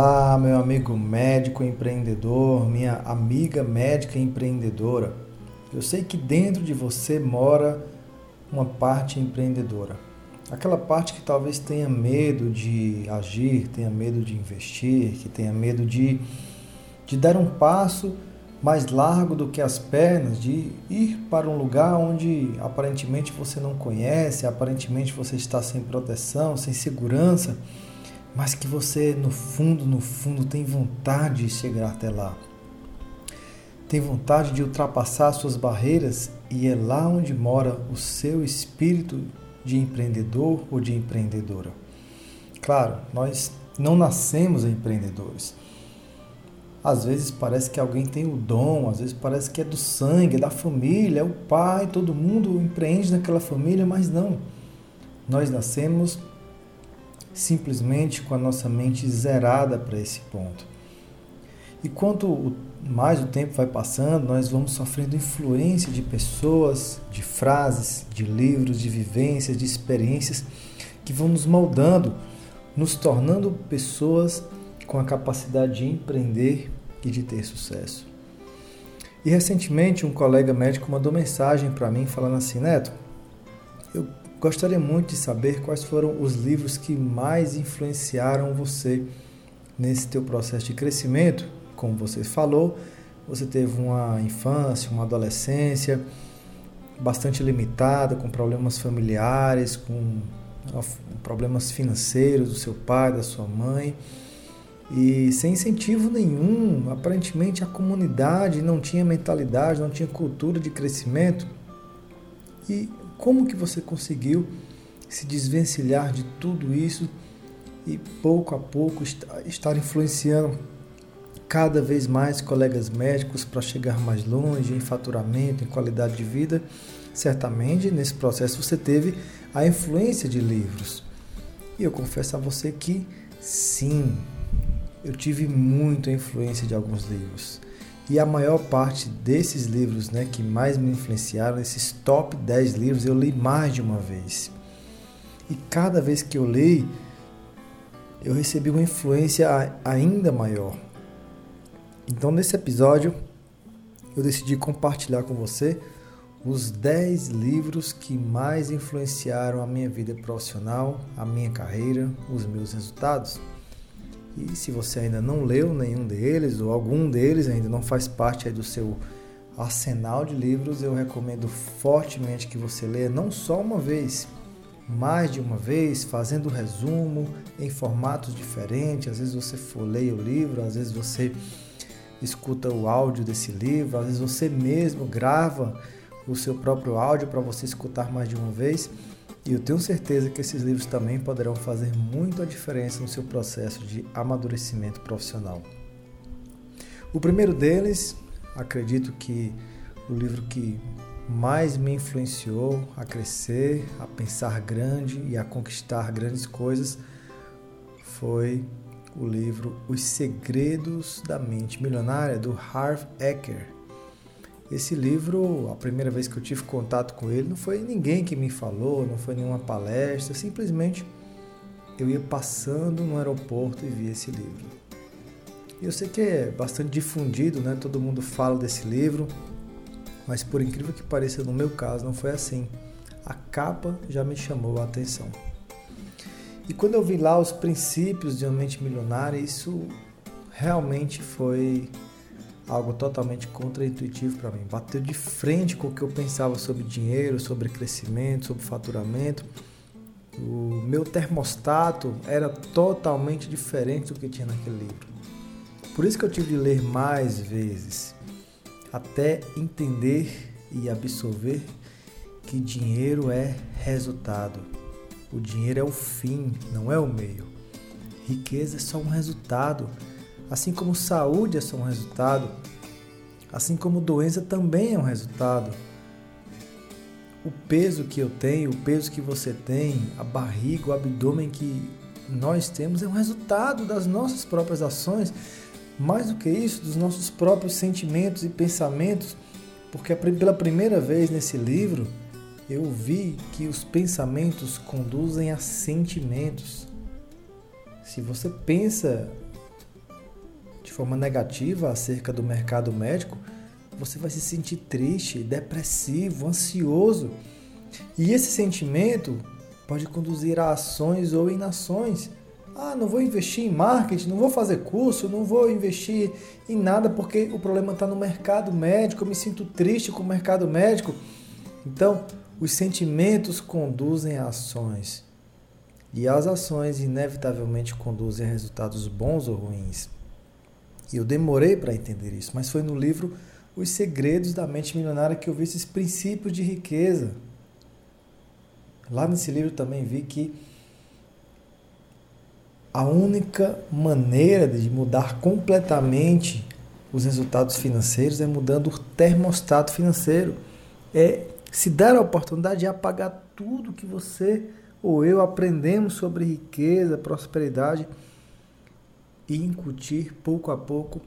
Olá, meu amigo médico empreendedor, minha amiga médica empreendedora. Eu sei que dentro de você mora uma parte empreendedora. Aquela parte que talvez tenha medo de agir, tenha medo de investir, que tenha medo de, de dar um passo mais largo do que as pernas, de ir para um lugar onde aparentemente você não conhece, aparentemente você está sem proteção, sem segurança mas que você no fundo, no fundo tem vontade de chegar até lá. Tem vontade de ultrapassar suas barreiras e é lá onde mora o seu espírito de empreendedor ou de empreendedora. Claro, nós não nascemos empreendedores. Às vezes parece que alguém tem o dom, às vezes parece que é do sangue, é da família, é o pai, todo mundo empreende naquela família, mas não. Nós nascemos simplesmente com a nossa mente zerada para esse ponto. E quanto mais o tempo vai passando, nós vamos sofrendo influência de pessoas, de frases, de livros, de vivências, de experiências que vão nos moldando, nos tornando pessoas com a capacidade de empreender e de ter sucesso. E recentemente um colega médico mandou mensagem para mim falando assim, Neto, Gostaria muito de saber quais foram os livros que mais influenciaram você nesse teu processo de crescimento. Como você falou, você teve uma infância, uma adolescência bastante limitada, com problemas familiares, com problemas financeiros do seu pai, da sua mãe, e sem incentivo nenhum. Aparentemente a comunidade não tinha mentalidade, não tinha cultura de crescimento. E como que você conseguiu se desvencilhar de tudo isso e pouco a pouco estar influenciando cada vez mais colegas médicos para chegar mais longe em faturamento, em qualidade de vida? Certamente nesse processo você teve a influência de livros. E eu confesso a você que sim, eu tive muita influência de alguns livros. E a maior parte desses livros né, que mais me influenciaram, esses top 10 livros, eu li mais de uma vez. E cada vez que eu li, eu recebi uma influência ainda maior. Então, nesse episódio, eu decidi compartilhar com você os 10 livros que mais influenciaram a minha vida profissional, a minha carreira, os meus resultados. E se você ainda não leu nenhum deles ou algum deles ainda não faz parte do seu arsenal de livros, eu recomendo fortemente que você leia não só uma vez, mais de uma vez, fazendo resumo em formatos diferentes. Às vezes você folheia o livro, às vezes você escuta o áudio desse livro, às vezes você mesmo grava o seu próprio áudio para você escutar mais de uma vez. E eu tenho certeza que esses livros também poderão fazer muito a diferença no seu processo de amadurecimento profissional. O primeiro deles, acredito que o livro que mais me influenciou a crescer, a pensar grande e a conquistar grandes coisas foi o livro Os Segredos da Mente Milionária do Harv Eker. Esse livro, a primeira vez que eu tive contato com ele, não foi ninguém que me falou, não foi nenhuma palestra, simplesmente eu ia passando no aeroporto e vi esse livro. E eu sei que é bastante difundido, né? Todo mundo fala desse livro, mas por incrível que pareça, no meu caso não foi assim. A capa já me chamou a atenção. E quando eu vi lá os princípios de uma mente milionária, isso realmente foi algo totalmente contraintuitivo para mim. Bateu de frente com o que eu pensava sobre dinheiro, sobre crescimento, sobre faturamento. O meu termostato era totalmente diferente do que tinha naquele livro. Por isso que eu tive de ler mais vezes, até entender e absorver que dinheiro é resultado. O dinheiro é o fim, não é o meio. Riqueza é só um resultado Assim como saúde é só um resultado, assim como doença também é um resultado. O peso que eu tenho, o peso que você tem, a barriga, o abdômen que nós temos é um resultado das nossas próprias ações, mais do que isso, dos nossos próprios sentimentos e pensamentos, porque pela primeira vez nesse livro eu vi que os pensamentos conduzem a sentimentos. Se você pensa forma negativa acerca do mercado médico, você vai se sentir triste, depressivo, ansioso. E esse sentimento pode conduzir a ações ou inações. Ah, não vou investir em marketing, não vou fazer curso, não vou investir em nada porque o problema está no mercado médico, eu me sinto triste com o mercado médico. Então, os sentimentos conduzem a ações. E as ações inevitavelmente conduzem a resultados bons ou ruins. E eu demorei para entender isso, mas foi no livro Os Segredos da Mente Milionária que eu vi esses princípios de riqueza. Lá nesse livro também vi que a única maneira de mudar completamente os resultados financeiros é mudando o termostato financeiro. É se dar a oportunidade de apagar tudo que você ou eu aprendemos sobre riqueza, prosperidade e incutir pouco a pouco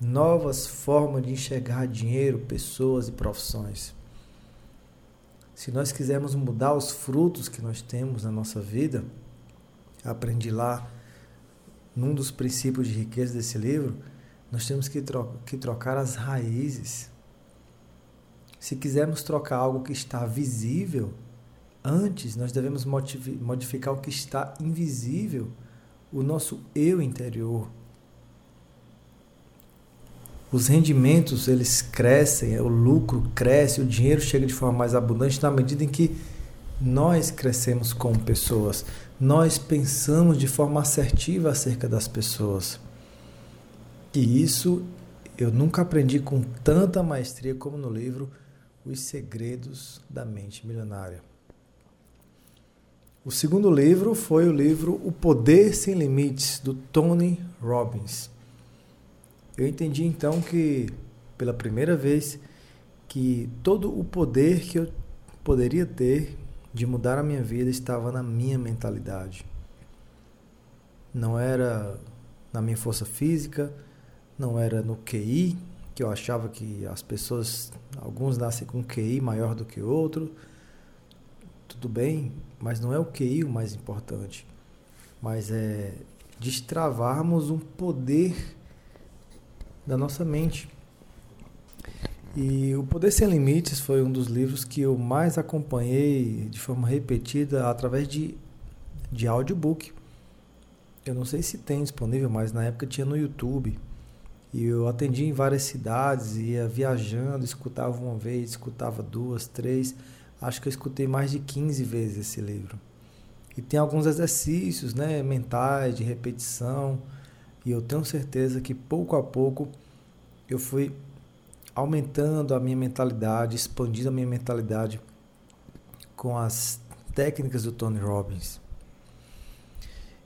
novas formas de enxergar dinheiro, pessoas e profissões. Se nós quisermos mudar os frutos que nós temos na nossa vida, aprendi lá num dos princípios de riqueza desse livro, nós temos que, tro que trocar as raízes. Se quisermos trocar algo que está visível, antes nós devemos modificar o que está invisível, o nosso eu interior. Os rendimentos eles crescem, o lucro cresce, o dinheiro chega de forma mais abundante na medida em que nós crescemos como pessoas, nós pensamos de forma assertiva acerca das pessoas. E isso eu nunca aprendi com tanta maestria como no livro Os Segredos da Mente Milionária. O segundo livro foi o livro O Poder Sem Limites, do Tony Robbins. Eu entendi então que, pela primeira vez, que todo o poder que eu poderia ter de mudar a minha vida estava na minha mentalidade. Não era na minha força física, não era no QI, que eu achava que as pessoas, alguns nascem com QI maior do que outro. Tudo bem, mas não é o QI o mais importante. Mas é destravarmos um poder da nossa mente. E O Poder Sem Limites foi um dos livros que eu mais acompanhei de forma repetida através de, de audiobook. Eu não sei se tem disponível, mas na época tinha no YouTube. E eu atendi em várias cidades, ia viajando, escutava uma vez, escutava duas, três. Acho que eu escutei mais de 15 vezes esse livro. E tem alguns exercícios né, mentais, de repetição e eu tenho certeza que pouco a pouco eu fui aumentando a minha mentalidade, expandindo a minha mentalidade com as técnicas do Tony Robbins.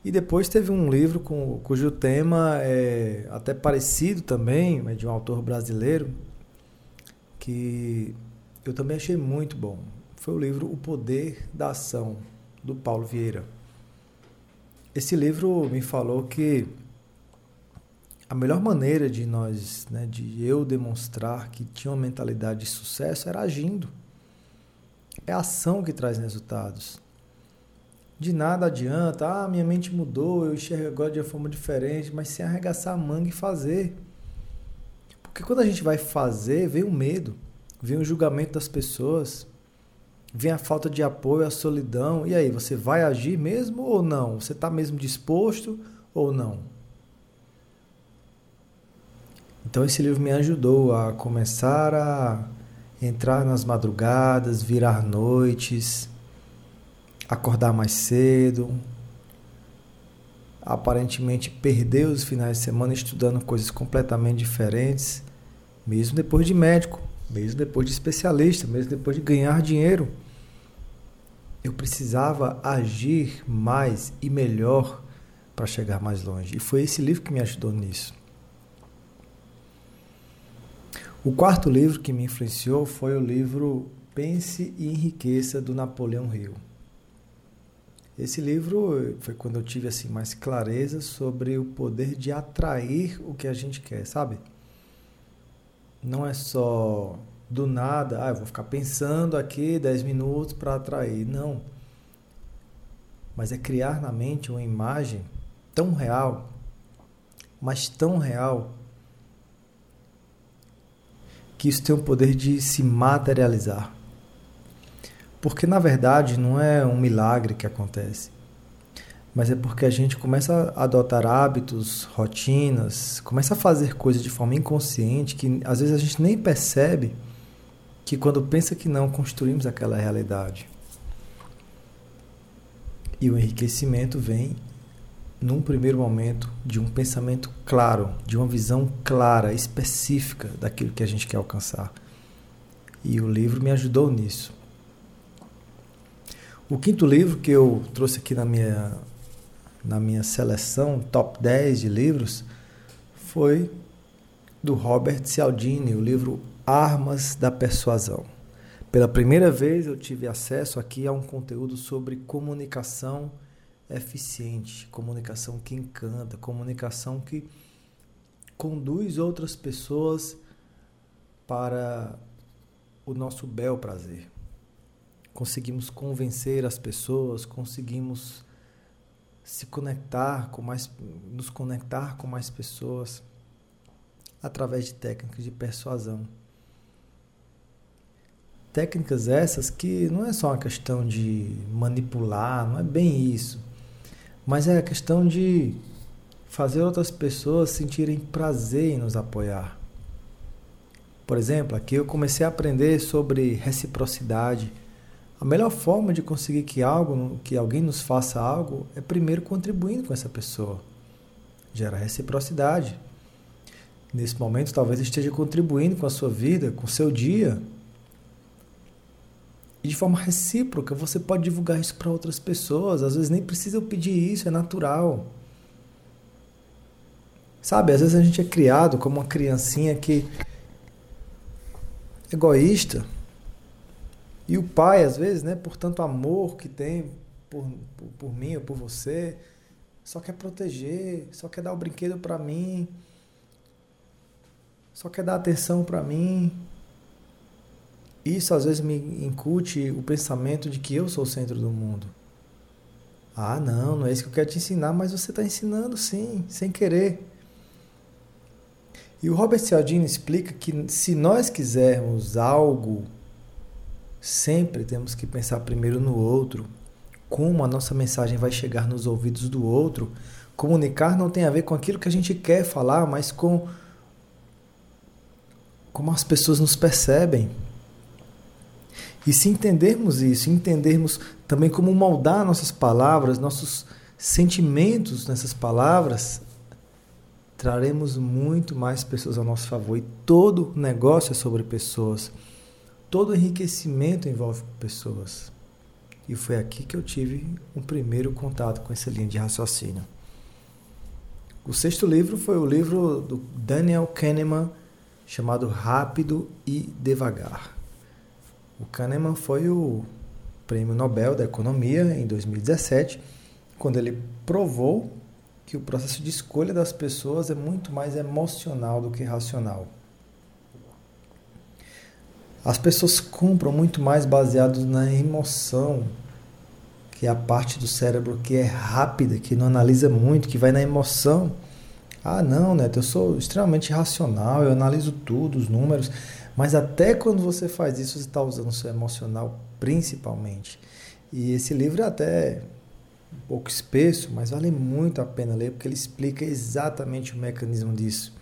E depois teve um livro com, cujo tema é até parecido também, é de um autor brasileiro, que eu também achei muito bom. Foi o livro O Poder da Ação, do Paulo Vieira. Esse livro me falou que a melhor maneira de nós, né, de eu demonstrar que tinha uma mentalidade de sucesso era agindo. É a ação que traz resultados. De nada adianta, ah, minha mente mudou, eu enxergo agora de uma forma diferente, mas sem arregaçar a manga e fazer. Porque quando a gente vai fazer, vem o medo, vem o julgamento das pessoas, vem a falta de apoio, a solidão. E aí, você vai agir mesmo ou não? Você está mesmo disposto ou não? Então esse livro me ajudou a começar a entrar nas madrugadas, virar noites, acordar mais cedo, aparentemente perder os finais de semana estudando coisas completamente diferentes, mesmo depois de médico, mesmo depois de especialista, mesmo depois de ganhar dinheiro. Eu precisava agir mais e melhor para chegar mais longe. E foi esse livro que me ajudou nisso. O quarto livro que me influenciou foi o livro Pense e Enriqueça, do Napoleão Hill. Esse livro foi quando eu tive assim mais clareza sobre o poder de atrair o que a gente quer, sabe? não é só do nada, ah, eu vou ficar pensando aqui 10 minutos para atrair. Não. Mas é criar na mente uma imagem tão real, mas tão real, que isso tem o poder de se materializar. Porque na verdade não é um milagre que acontece mas é porque a gente começa a adotar hábitos, rotinas, começa a fazer coisas de forma inconsciente que às vezes a gente nem percebe que quando pensa que não construímos aquela realidade. E o enriquecimento vem num primeiro momento, de um pensamento claro, de uma visão clara, específica daquilo que a gente quer alcançar. E o livro me ajudou nisso. O quinto livro que eu trouxe aqui na minha, na minha seleção, top 10 de livros, foi do Robert Cialdini, o livro Armas da Persuasão. Pela primeira vez eu tive acesso aqui a um conteúdo sobre comunicação eficiente, comunicação que encanta, comunicação que conduz outras pessoas para o nosso bel prazer. Conseguimos convencer as pessoas, conseguimos se conectar com mais nos conectar com mais pessoas através de técnicas de persuasão. Técnicas essas que não é só uma questão de manipular, não é bem isso mas é a questão de fazer outras pessoas sentirem prazer em nos apoiar. Por exemplo, aqui eu comecei a aprender sobre reciprocidade. A melhor forma de conseguir que algo, que alguém nos faça algo, é primeiro contribuindo com essa pessoa. Gera reciprocidade. Nesse momento, talvez esteja contribuindo com a sua vida, com o seu dia, e de forma recíproca, você pode divulgar isso para outras pessoas. Às vezes nem precisa eu pedir isso, é natural. Sabe, às vezes a gente é criado como uma criancinha que é egoísta. E o pai, às vezes, né, por tanto amor que tem por, por, por mim ou por você, só quer proteger, só quer dar o brinquedo para mim, só quer dar atenção para mim. Isso às vezes me incute o pensamento de que eu sou o centro do mundo. Ah, não, não é isso que eu quero te ensinar, mas você está ensinando sim, sem querer. E o Robert Cialdini explica que se nós quisermos algo, sempre temos que pensar primeiro no outro, como a nossa mensagem vai chegar nos ouvidos do outro. Comunicar não tem a ver com aquilo que a gente quer falar, mas com como as pessoas nos percebem. E se entendermos isso, entendermos também como moldar nossas palavras, nossos sentimentos nessas palavras, traremos muito mais pessoas ao nosso favor. E todo negócio é sobre pessoas. Todo enriquecimento envolve pessoas. E foi aqui que eu tive um primeiro contato com essa linha de raciocínio. O sexto livro foi o livro do Daniel Kahneman, chamado Rápido e Devagar. O Kahneman foi o prêmio Nobel da Economia em 2017, quando ele provou que o processo de escolha das pessoas é muito mais emocional do que racional. As pessoas compram muito mais baseados na emoção, que é a parte do cérebro que é rápida, que não analisa muito, que vai na emoção. Ah, não, Neto, eu sou extremamente racional, eu analiso tudo, os números. Mas até quando você faz isso, você está usando o seu emocional principalmente. E esse livro é até um pouco espesso, mas vale muito a pena ler porque ele explica exatamente o mecanismo disso.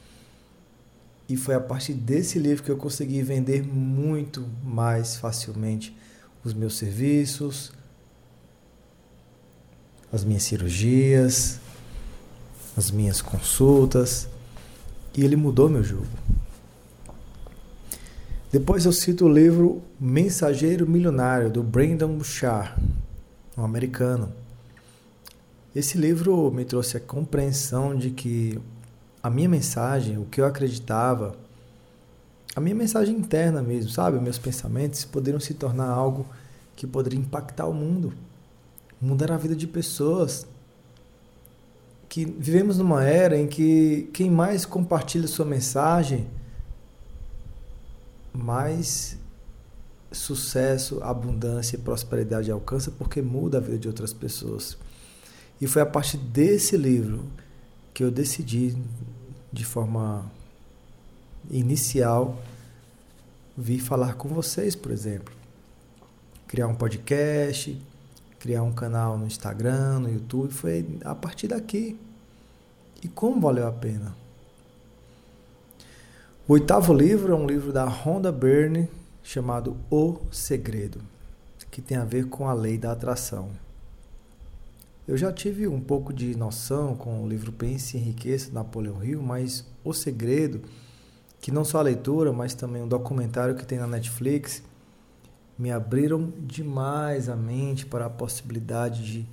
E foi a partir desse livro que eu consegui vender muito mais facilmente os meus serviços, as minhas cirurgias, as minhas consultas. E ele mudou meu jogo. Depois eu cito o livro Mensageiro Milionário, do Brandon Bouchard, um americano. Esse livro me trouxe a compreensão de que a minha mensagem, o que eu acreditava, a minha mensagem interna mesmo, sabe? Meus pensamentos poderiam se tornar algo que poderia impactar o mundo, mudar a vida de pessoas. Que vivemos numa era em que quem mais compartilha sua mensagem mais sucesso, abundância e prosperidade alcança porque muda a vida de outras pessoas. E foi a partir desse livro que eu decidi, de forma inicial, vir falar com vocês, por exemplo. Criar um podcast, criar um canal no Instagram, no YouTube, foi a partir daqui. E como valeu a pena? O oitavo livro é um livro da Rhonda Byrne chamado O Segredo, que tem a ver com a lei da atração. Eu já tive um pouco de noção com o livro Pense e Enriqueça, Napoleão Hill, mas O Segredo, que não só a leitura, mas também um documentário que tem na Netflix, me abriram demais a mente para a possibilidade de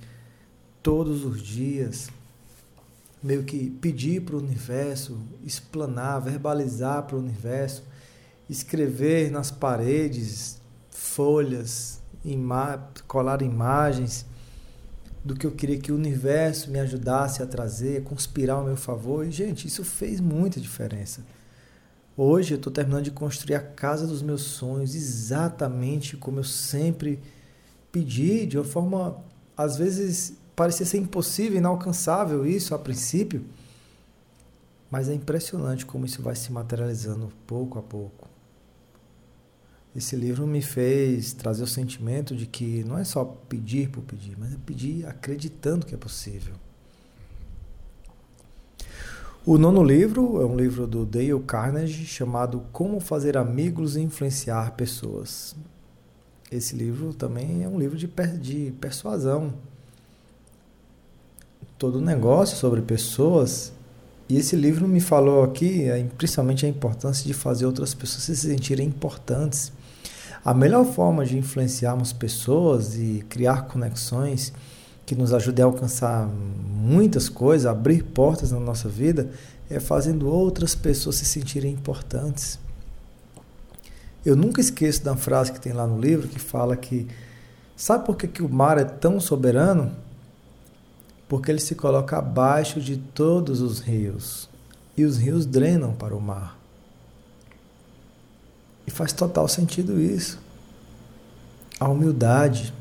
todos os dias meio que pedir para o universo, explanar, verbalizar para o universo, escrever nas paredes, folhas, ima colar imagens do que eu queria que o universo me ajudasse a trazer, conspirar ao meu favor. E, gente, isso fez muita diferença. Hoje eu estou terminando de construir a casa dos meus sonhos, exatamente como eu sempre pedi, de uma forma, às vezes, parecia ser impossível, inalcançável isso a princípio. Mas é impressionante como isso vai se materializando pouco a pouco. Esse livro me fez trazer o sentimento de que não é só pedir por pedir, mas é pedir acreditando que é possível. O nono livro é um livro do Dale Carnegie chamado Como Fazer Amigos e Influenciar Pessoas. Esse livro também é um livro de, de persuasão. Todo negócio sobre pessoas. E esse livro me falou aqui, principalmente a importância de fazer outras pessoas se sentirem importantes. A melhor forma de influenciarmos pessoas e criar conexões que nos ajude a alcançar muitas coisas, abrir portas na nossa vida, é fazendo outras pessoas se sentirem importantes. Eu nunca esqueço da frase que tem lá no livro que fala que sabe por que, que o mar é tão soberano? Porque ele se coloca abaixo de todos os rios e os rios drenam para o mar. E faz total sentido isso. A humildade,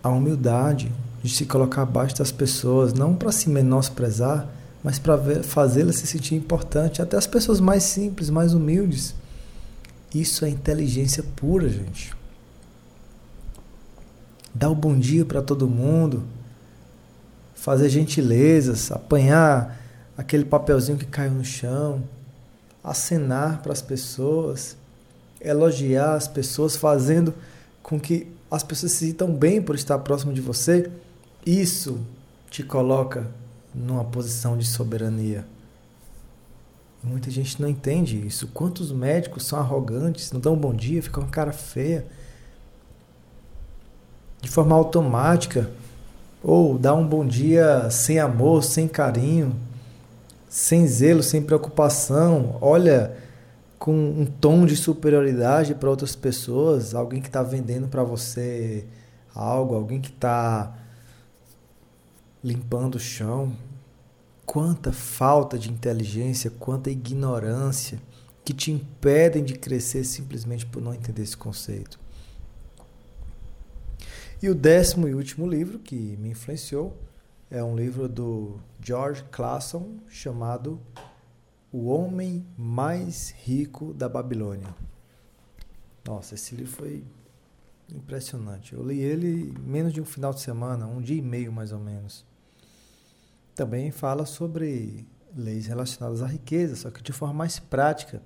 a humildade de se colocar abaixo das pessoas, não para se menosprezar, mas para fazê-las se sentir importante, até as pessoas mais simples, mais humildes. Isso é inteligência pura, gente. Dar o um bom dia para todo mundo, fazer gentilezas, apanhar aquele papelzinho que caiu no chão, acenar para as pessoas, elogiar as pessoas, fazendo com que as pessoas se sintam bem por estar próximo de você, isso te coloca numa posição de soberania. Muita gente não entende isso. Quantos médicos são arrogantes, não dão um bom dia, ficam com a cara feia. De forma automática. Ou dá um bom dia sem amor, sem carinho, sem zelo, sem preocupação. Olha com um tom de superioridade para outras pessoas, alguém que está vendendo para você algo, alguém que está limpando o chão. Quanta falta de inteligência, quanta ignorância que te impedem de crescer simplesmente por não entender esse conceito. E o décimo e último livro que me influenciou é um livro do George Clason chamado o Homem Mais Rico da Babilônia. Nossa, esse livro foi impressionante. Eu li ele menos de um final de semana, um dia e meio mais ou menos. Também fala sobre leis relacionadas à riqueza, só que de forma mais prática.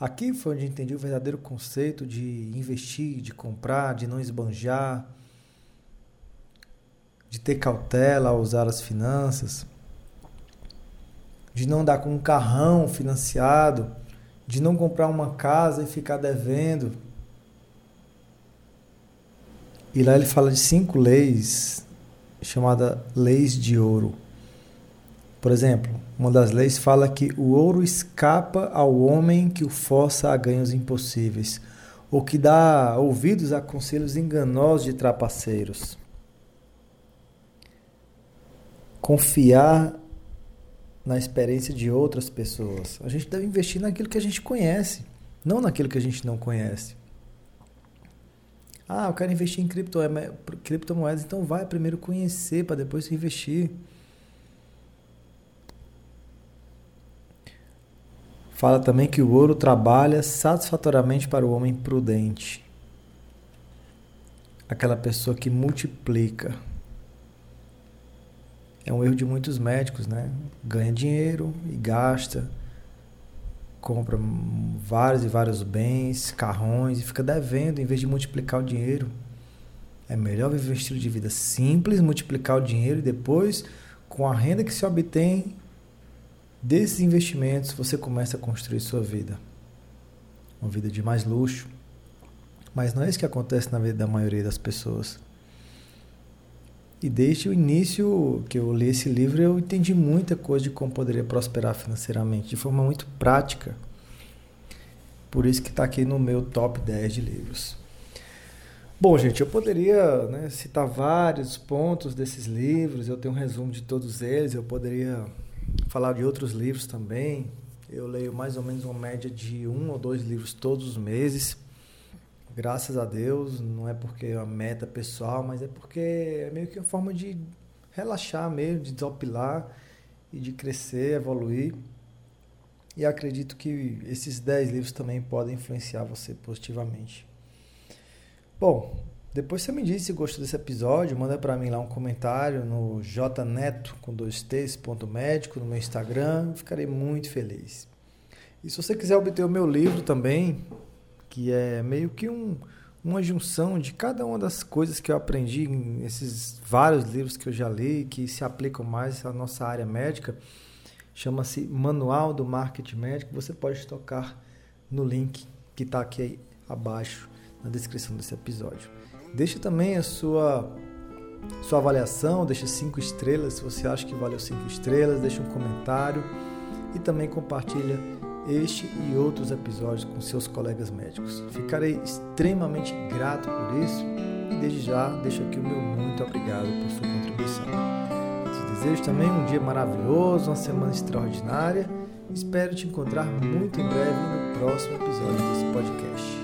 Aqui foi onde entendi o verdadeiro conceito de investir, de comprar, de não esbanjar, de ter cautela ao usar as finanças de não dar com um carrão financiado, de não comprar uma casa e ficar devendo. E lá ele fala de cinco leis chamadas leis de ouro. Por exemplo, uma das leis fala que o ouro escapa ao homem que o força a ganhos impossíveis, ou que dá ouvidos a conselhos enganosos de trapaceiros. Confiar na experiência de outras pessoas. A gente deve investir naquilo que a gente conhece, não naquilo que a gente não conhece. Ah, eu quero investir em criptomoedas, então vai primeiro conhecer para depois investir. fala também que o ouro trabalha satisfatoriamente para o homem prudente. Aquela pessoa que multiplica. É um erro de muitos médicos, né? Ganha dinheiro e gasta, compra vários e vários bens, carrões e fica devendo em vez de multiplicar o dinheiro. É melhor viver um estilo de vida simples, multiplicar o dinheiro e depois, com a renda que se obtém desses investimentos, você começa a construir sua vida. Uma vida de mais luxo. Mas não é isso que acontece na vida da maioria das pessoas. E desde o início que eu li esse livro, eu entendi muita coisa de como poderia prosperar financeiramente, de forma muito prática. Por isso que está aqui no meu top 10 de livros. Bom, gente, eu poderia né, citar vários pontos desses livros, eu tenho um resumo de todos eles, eu poderia falar de outros livros também. Eu leio mais ou menos uma média de um ou dois livros todos os meses. Graças a Deus, não é porque é uma meta pessoal, mas é porque é meio que uma forma de relaxar mesmo, de desopilar e de crescer, evoluir. E acredito que esses 10 livros também podem influenciar você positivamente. Bom, depois você me diz se gostou desse episódio, manda para mim lá um comentário no jneto com dois t's, ponto médico, no meu Instagram, ficarei muito feliz. E se você quiser obter o meu livro também, que é meio que um, uma junção de cada uma das coisas que eu aprendi nesses vários livros que eu já li, que se aplicam mais à nossa área médica, chama-se Manual do Marketing Médico, você pode tocar no link que está aqui abaixo na descrição desse episódio. Deixe também a sua sua avaliação, deixe cinco estrelas se você acha que valeu cinco estrelas, deixe um comentário e também compartilha este e outros episódios com seus colegas médicos. Ficarei extremamente grato por isso e desde já deixo aqui o meu muito obrigado por sua contribuição. Te desejo também um dia maravilhoso, uma semana extraordinária. Espero te encontrar muito em breve no próximo episódio desse podcast.